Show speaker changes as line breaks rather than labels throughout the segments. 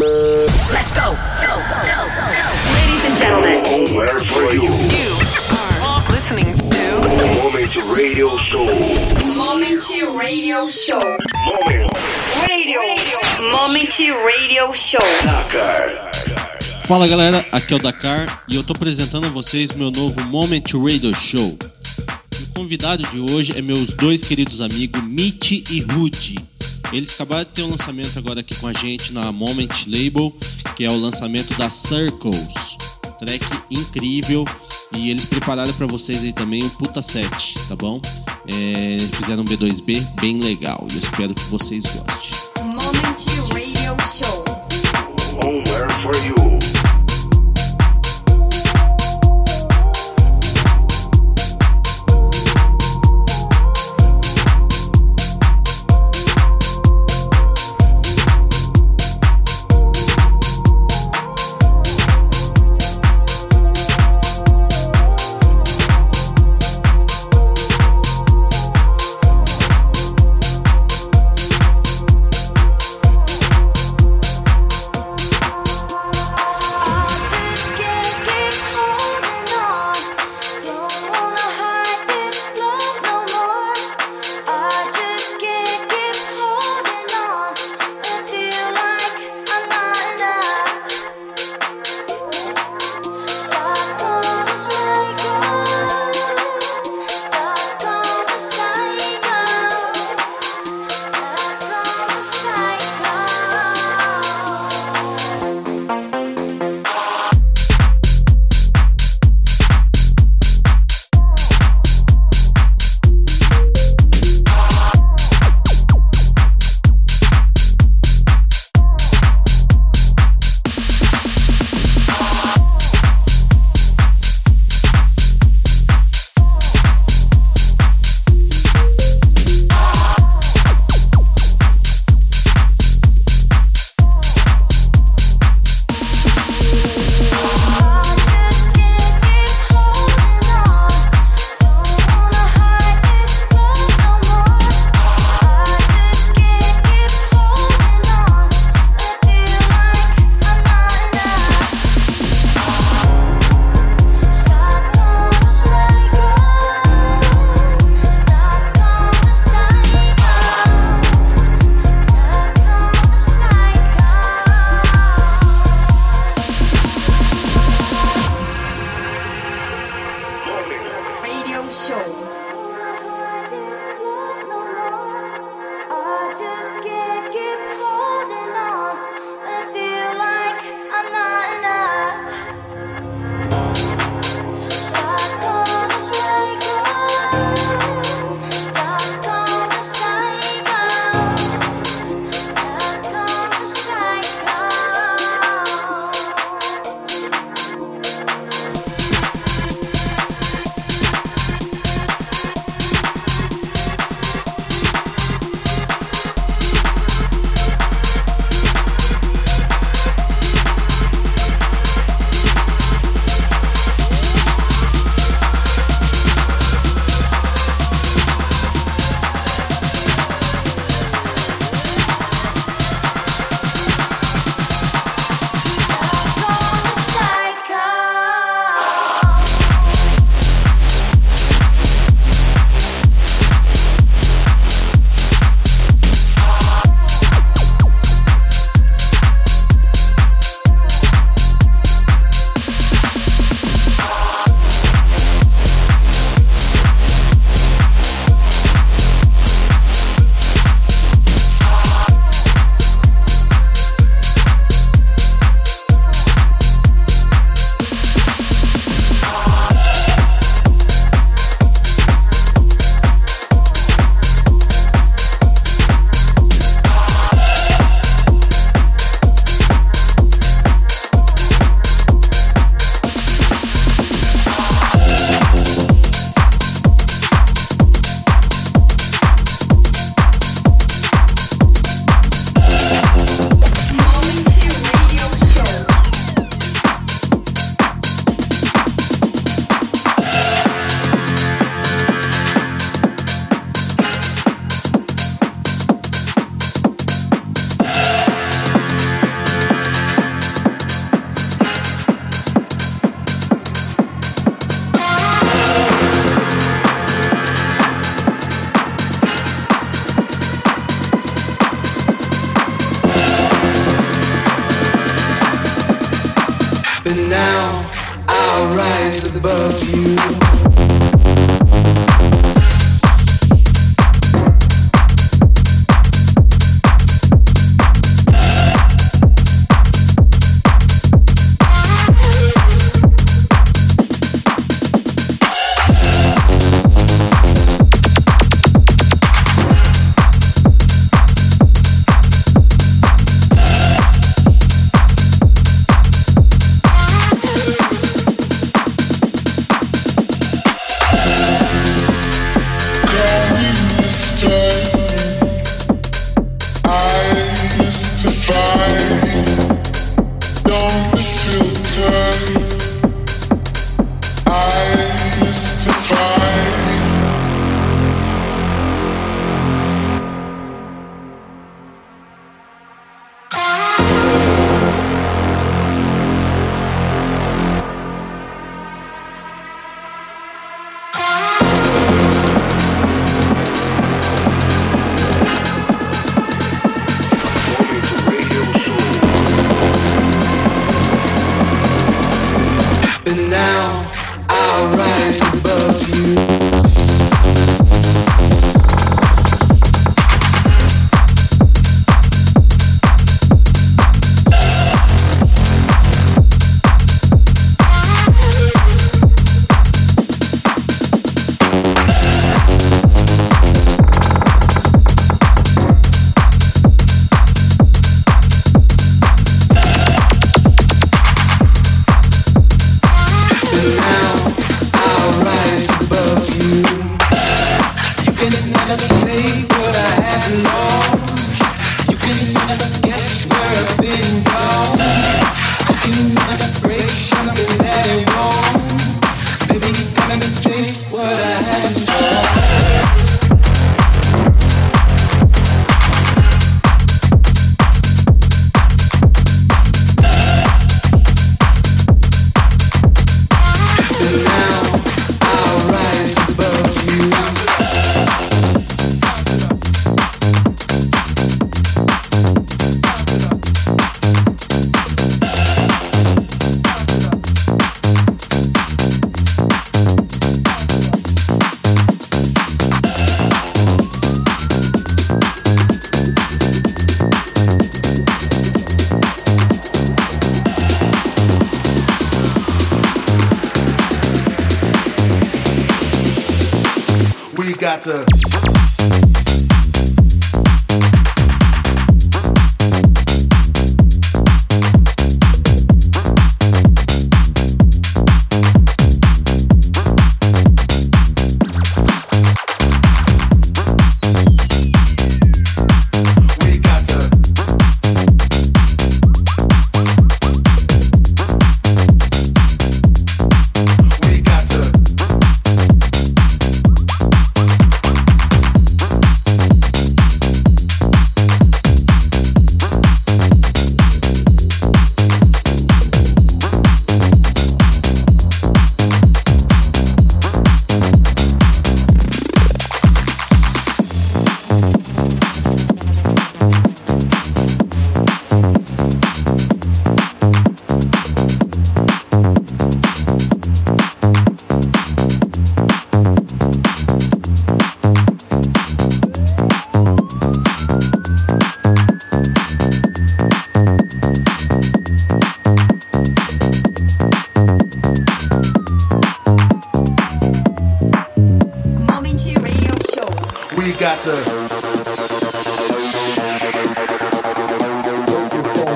Let's go. Go, go, go. Ladies and gentlemen.
Homewhere for you.
You are listening to
Moment Radio Show.
Moment Radio Show.
Moment.
Radio. Moment Radio Show.
Dakar.
Fala galera, aqui é o Dakar e eu tô apresentando a vocês meu novo Moment Radio Show. O convidado de hoje é meus dois queridos amigos Mitch e Rudy. Eles acabaram de ter um lançamento agora aqui com a gente na Moment Label, que é o lançamento da Circles. Track incrível e eles prepararam pra vocês aí também um puta set, tá bom? É, fizeram um B2B bem legal e eu espero que vocês gostem.
Moment Radio Show.
Homewhere for you. show.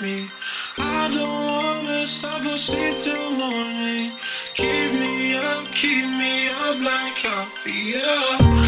me. I don't wanna stop or sleep till morning. Keep me up, keep me up like I
feel.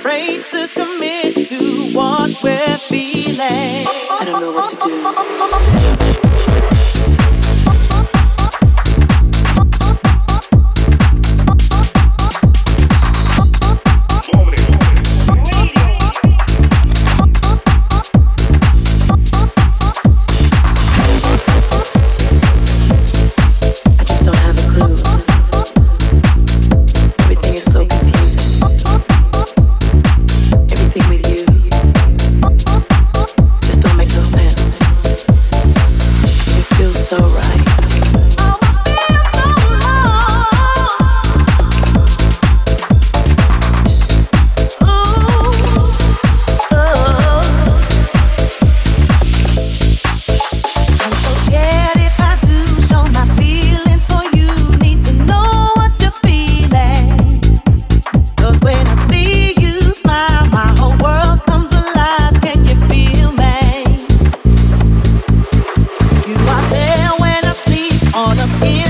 afraid to commit to what we're feeling. I don't know what to do.
in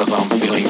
cause I'm feeling